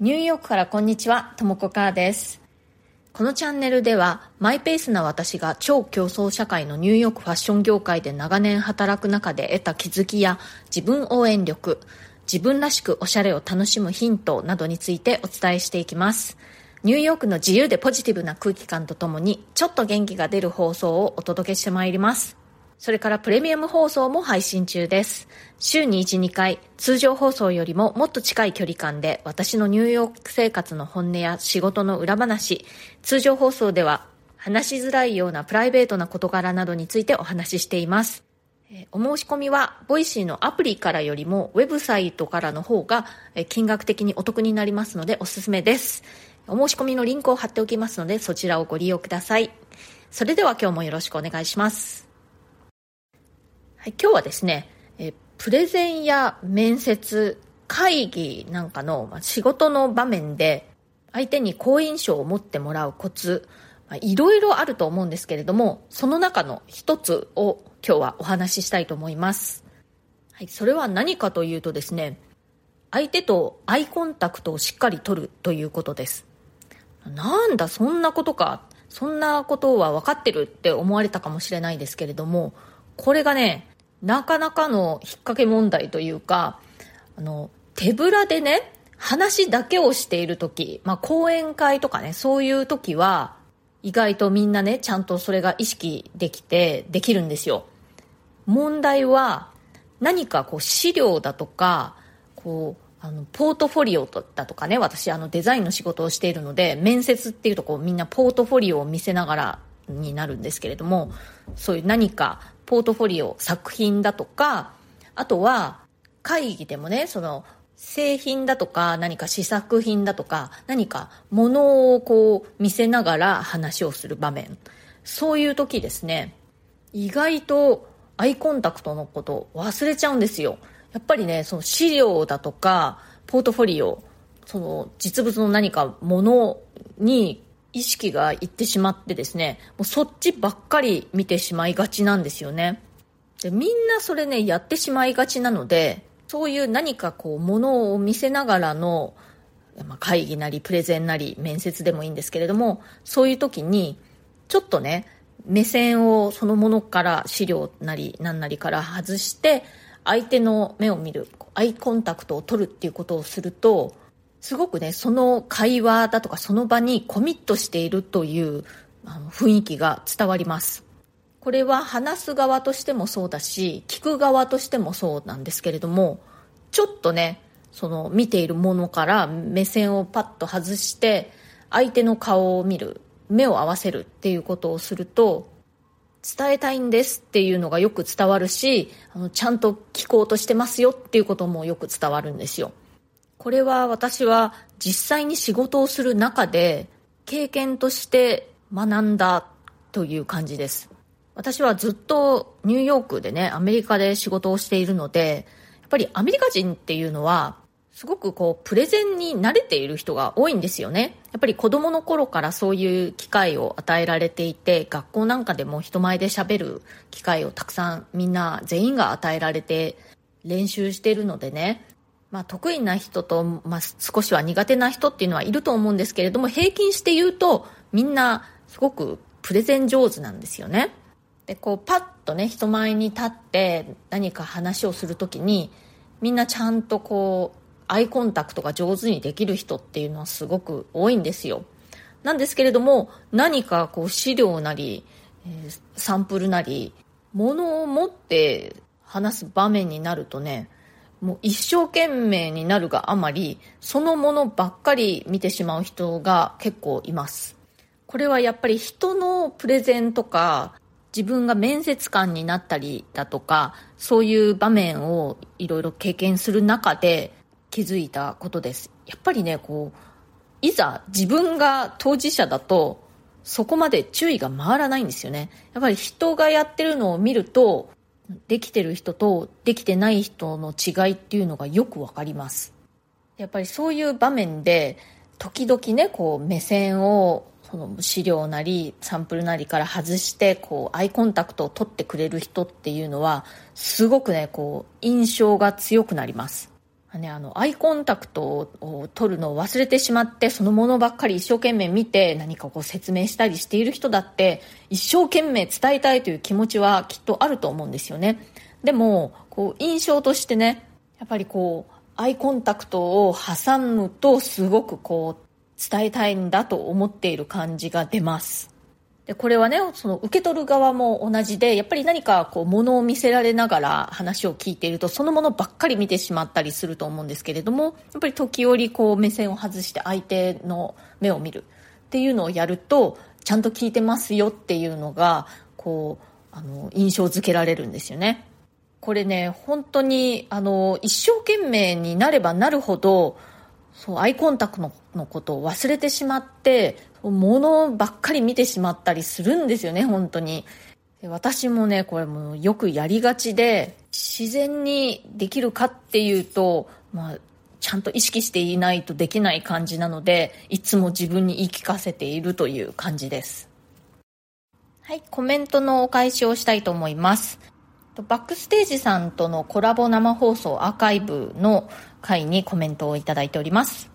ニューヨークからこんにちは、ともこかーです。このチャンネルでは、マイペースな私が超競争社会のニューヨークファッション業界で長年働く中で得た気づきや自分応援力、自分らしくおしゃれを楽しむヒントなどについてお伝えしていきます。ニューヨークの自由でポジティブな空気感とともに、ちょっと元気が出る放送をお届けしてまいります。それからプレミアム放送も配信中です。週に1、2回、通常放送よりももっと近い距離感で私のニューヨーク生活の本音や仕事の裏話、通常放送では話しづらいようなプライベートな事柄などについてお話ししています。えお申し込みは、 Voicy のアプリからよりも、ウェブサイトからの方が、え金額的にお得になりますので、おすすめです。お申し込みのリンクを貼っておきますので、そちらをご利用ください。それでは今日もよろしくお願いします。はい、今日はですね、えプレゼンや面接、会議なんかのま仕事の場面で、相手に好印象を持ってもらうコツ、まあいろいろあると思うんですけれども、その中の一つを今日はお話ししたいと思います。はい、それは何かというとですね、相手とアイコンタクトをしっかり取るということです。なんだ、そんなことか。そんなことは分かってるって思われたかもしれないですけれども、これがね、なかなかの引っ掛け問題というか、あの、手ぶらでね、話だけをしている時、まあ、講演会とかね、そういう時は、意外とみんなね、ちゃんとそれが意識できて、できるんですよ。問題は、何かこう資料だとか、こう、あの、ポートフォリオだとかね、私あのデザインの仕事をしているので、面接っていうとこうみんなポートフォリオを見せながらになるんですけれども、そういう何かポートフォリオ、作品だとか、あとは会議でもね、その製品だとか何か試作品だとか何かものをこう見せながら話をする場面。そういう時ですね、意外とアイコンタクトのこと忘れちゃうんですよ。やっぱりね、その資料だとか、ポートフォリオ、その実物の何かものに意識がいってしまってですね、もうそっちばっかり見てしまいがちなんですよね。で、みんなそれね、やってしまいがちなので、そういう何かこう、ものを見せながらの、ま、会議なり、プレゼンなり、面接でもいいんですけれども、そういう時に、ちょっとね、目線をそのものから資料なり何なりから外して相手の目を見るアイコンタクトを取るっていうことをするとすごくねその会話だとかその場にコミットしているというあの雰囲気が伝わります。これは話す側としてもそうだし聞く側としてもそうなんですけれどもちょっとねその見ているものから目線をパッと外して相手の顔を見る目を合わせるっていうことをすると伝えたいんですっていうのがよく伝わるしあのちゃんと聞こうとしてますよっていうこともよく伝わるんですよ。これは私は実際に仕事をする中で経験として学んだという感じです。私はずっとニューヨークでねアメリカで仕事をしているのでやっぱりアメリカ人っていうのはすごくこうプレゼンに慣れている人が多いんですよね。やっぱり子供の頃からそういう機会を与えられていて学校なんかでも人前で喋る機会をたくさんみんな全員が与えられて練習してるのでねまあ、得意な人と、まあ、少しは苦手な人っていうのはいると思うんですけれども平均して言うとみんなすごくプレゼン上手なんですよね。でこうパッとね人前に立って何か話をするときにみんなちゃんとこうアイコンタクトが上手にできる人っていうのはすごく多いんですよ。なんですけれども何かこう資料なり、えサンプルなりものを持って話す場面になるとねもう一生懸命になるがあまりそのものばっかり見てしまう人が結構います。これはやっぱり人のプレゼンとか自分が面接官になったりだとかそういう場面をいろいろ経験する中で気づいたことです。やっぱりねこういざ自分が当事者だとそこまで注意が回らないんですよね。やっぱり人がやってるのを見るとできてる人とできてない人の違いっていうのがよくわかります。やっぱりそういう場面で時々ねこう目線をその資料なりサンプルなりから外してこうアイコンタクトを取ってくれる人っていうのはすごくねこう印象が強くなります。ね、あのアイコンタクトを取るのを忘れてしまってそのものばっかり一生懸命見て何かこう説明したりしている人だって一生懸命伝えたいという気持ちはきっとあると思うんですよね。でもこう印象としてねやっぱりこうアイコンタクトを挟むとすごくこう伝えたいんだと思っている感じが出ます。でこれはねその受け取る側も同じでやっぱり何かこう物を見せられながら話を聞いているとそのものばっかり見てしまったりすると思うんですけれどもやっぱり時折こう目線を外して相手の目を見る。っていうのをやるとちゃんと聞いてますよっていうのがこうあの印象づけられるんですよね。これね本当にあの一生懸命になればなるほどそうアイコンタクトのことを忘れてしまって物ばっかり見てしまったりするんですよね本当に。私もねこれもよくやりがちで自然にできるかっていうと、まあ、ちゃんと意識していないとできない感じなのでいつも自分に言い聞かせているという感じです。はいコメントのお返しをしたいと思います。バックステージさんとのコラボ生放送アーカイブの回にコメントをいただいております。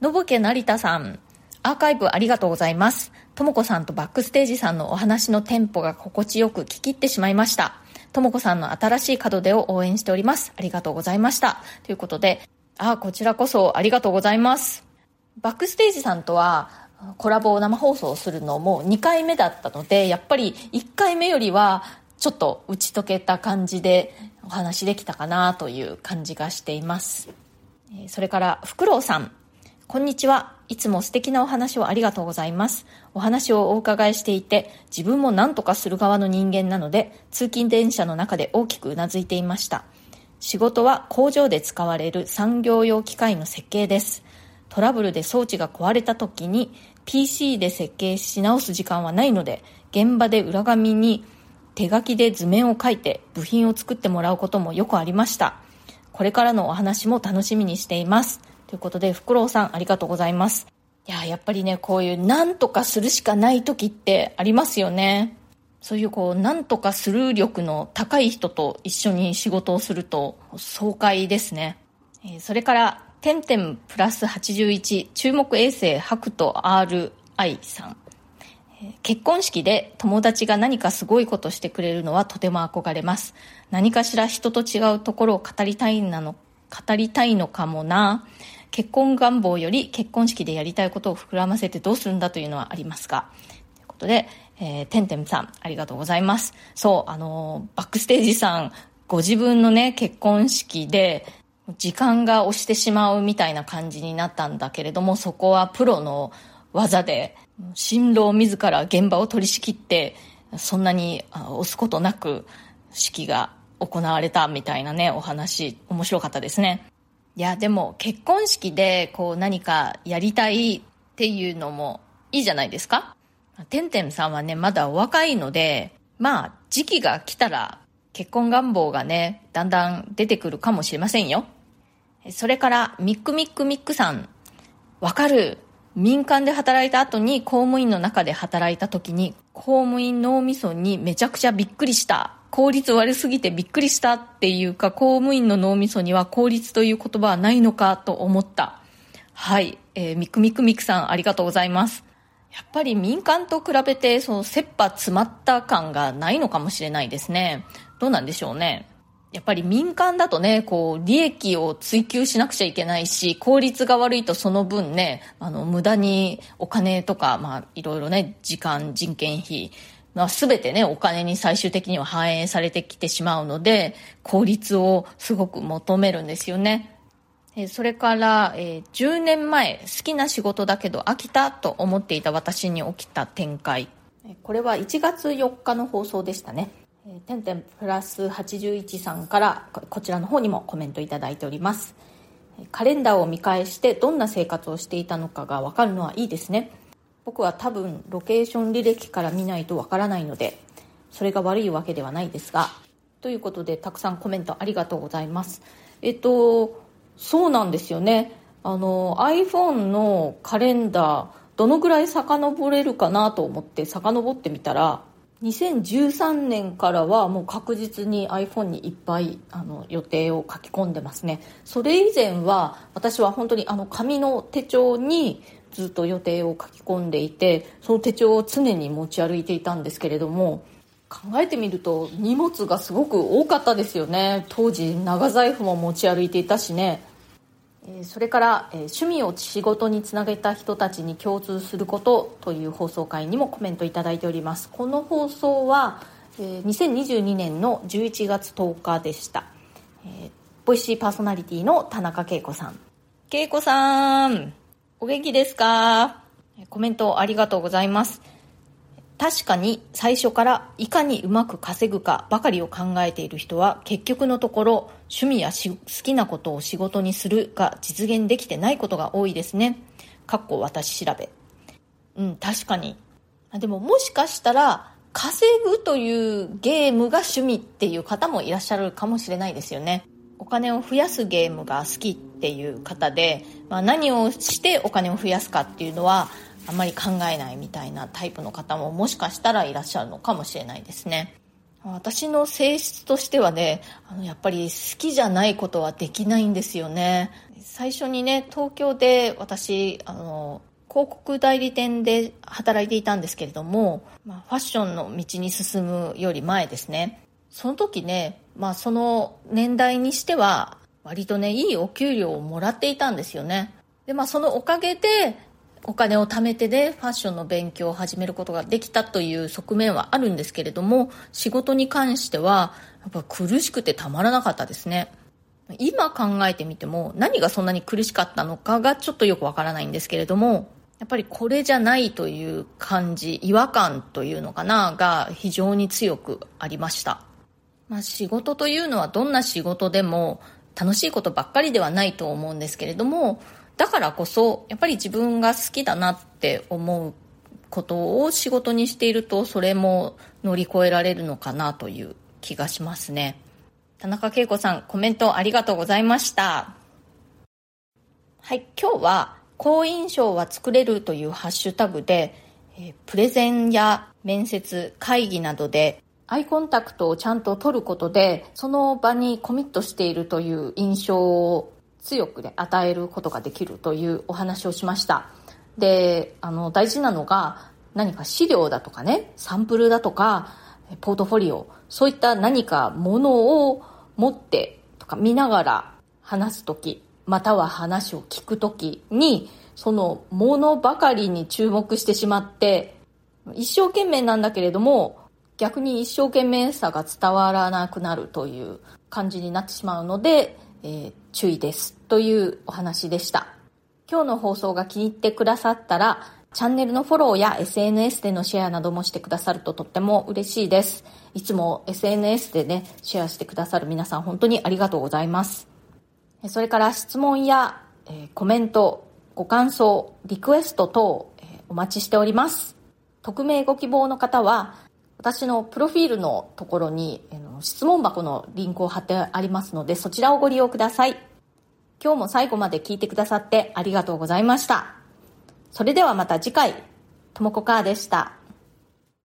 のぼけ成田さん、アーカイブありがとうございます。ともこさんとバックステージさんのお話のテンポが心地よく聞き入ってしまいました。ともこさんの新しい門出を応援しております。ありがとうございました。ということで、あ、こちらこそありがとうございます。バックステージさんとは、コラボを生放送するのも2回目だったので、やっぱり1回目よりはちょっと打ち解けた感じでお話できたかなという感じがしています。それから、フクロウさん。こんにちは。いつも素敵なお話をありがとうございます。お話をお伺いしていて、自分も何とかする側の人間なので、通勤電車の中で大きくうなずいていました。仕事は工場で使われる産業用機械の設計です。トラブルで装置が壊れた時に PC で設計し直す時間はないので、現場で裏紙に手書きで図面を書いて部品を作ってもらうこともよくありました。これからのお話も楽しみにしています。ということで、フクロウさんありがとうございます。いや、やっぱりね、こういう何とかするしかない時ってありますよね。そういうこう、何とかする力の高い人と一緒に仕事をすると爽快ですね。えそれから、てんてんプラス81注目衛星ハクト RI さん。結婚式で友達が何かすごいことしてくれるのはとても憧れます。何かしら人と違うところを語りたいなの、語りたいのかもな。結婚願望より結婚式でやりたいことを膨らませてどうするんだというのはありますか？ということで、えー、てんてんさん、ありがとうございます。そう、あのー、バックステージさん、ご自分のね、結婚式で、時間が押してしまうみたいな感じになったんだけれども、そこはプロの技で、新郎自ら現場を取り仕切って、そんなに押すことなく式が行われたみたいなね、お話、面白かったですね。いや、でも結婚式でこう何かやりたいっていうのもいいじゃないですかてんてんさんはね、まだお若いので、まあ、時期が来たら結婚願望がね、だんだん出てくるかもしれませんよ。それから、ミックミックミックさん。わかる。民間で働いた後に公務員の中で働いた時に公務員脳みそにめちゃくちゃびっくりした効率悪すぎてびっくりしたっていうか公務員の脳みそには効率という言葉はないのかと思った。はい、えー、ミクミクミクさんありがとうございます。やっぱり民間と比べてその切羽詰まった感がないのかもしれないですね。どうなんでしょうね。やっぱり民間だとね、こう、利益を追求しなくちゃいけないし、効率が悪いとその分ね、あの、無駄にお金とか、まあ、いろいろね、時間、人件費、まあ、全てね、お金に最終的には反映されてきてしまうので、効率をすごく求めるんですよね。それから、えー、10年前、好きな仕事だけど飽きたと思っていた私に起きた展開。これは1月4日の放送でしたね。えてんてんプラス81さんからこちらの方にもコメントいただいておりますカレンダーを見返してどんな生活をしていたのかが分かるのはいいですね僕は多分ロケーション履歴から見ないと分からないのでそれが悪いわけではないですがということでたくさんコメントありがとうございます。えっとそうなんですよね。あの iPhone のカレンダーどのぐらい遡れるかなと思って遡ってみたら2013年からはもう確実に iPhone にいっぱいあの予定を書き込んでますね。それ以前は私は本当にあの紙の手帳にずっと予定を書き込んでいてその手帳を常に持ち歩いていたんですけれども考えてみると荷物がすごく多かったですよね。当時長財布も持ち歩いていたしね。それから趣味を仕事につなげた人たちに共通することという放送回にもコメントいただいております。この放送は2022年の11月10日でした。ボイシーパーソナリティの田中恵子さん。恵子さん。お元気ですか？コメントありがとうございます確かに最初からいかにうまく稼ぐかばかりを考えている人は結局のところ趣味や好きなことを仕事にするが実現できてないことが多いですね。かっこ私調べ。うん、確かに。でももしかしたら稼ぐというゲームが趣味っていう方もいらっしゃるかもしれないですよね。お金を増やすゲームが好きっていう方で、まあ、何をしてお金を増やすかっていうのはあんまり考えないみたいなタイプの方ももしかしたらいらっしゃるのかもしれないですね。私の性質としてはね、あのやっぱり好きじゃないことはできないんですよね。最初にね、東京で私、あの、広告代理店で働いていたんですけれども、まあ、ファッションの道に進むより前ですね。その時ね、まあその年代にしては割とね、いいお給料をもらっていたんですよね。で、まあそのおかげでお金を貯めてでファッションの勉強を始めることができたという側面はあるんですけれども仕事に関してはやっぱ苦しくてたまらなかったですね今考えてみても何がそんなに苦しかったのかがちょっとよくわからないんですけれどもやっぱりこれじゃないという感じ違和感というのかなが非常に強くありました、まあ、仕事というのはどんな仕事でも楽しいことばっかりではないと思うんですけれどもだからこそやっぱり自分が好きだなって思うことを仕事にしているとそれも乗り越えられるのかなという気がしますね。田中恵子さんコメントありがとうございました。はい今日は好印象は作れるというハッシュタグで、プレゼンや面接会議などでアイコンタクトをちゃんと取ることでその場にコミットしているという印象を強くね、与えることができるというお話をしました。で、あの、大事なのが、何か資料だとかね、サンプルだとか、ポートフォリオ、そういった何かものを持ってとか見ながら話すとき、または話を聞くときに、そのものばかりに注目してしまって、一生懸命なんだけれども、逆に一生懸命さが伝わらなくなるという感じになってしまうので、えー、注意ですというお話でした。今日の放送が気に入ってくださったら、チャンネルのフォローや SNS でのシェアなどもしてくださるととっても嬉しいです。いつも SNS でね、シェアしてくださる皆さん本当にありがとうございます。それから質問や、え、コメント、ご感想、リクエスト等、え、お待ちしております。匿名ご希望の方は、私のプロフィールのところに、質問箱のリンクを貼ってありますので、そちらをご利用ください。今日も最後まで聞いてくださってありがとうございました。それではまた次回、ともこかーでした。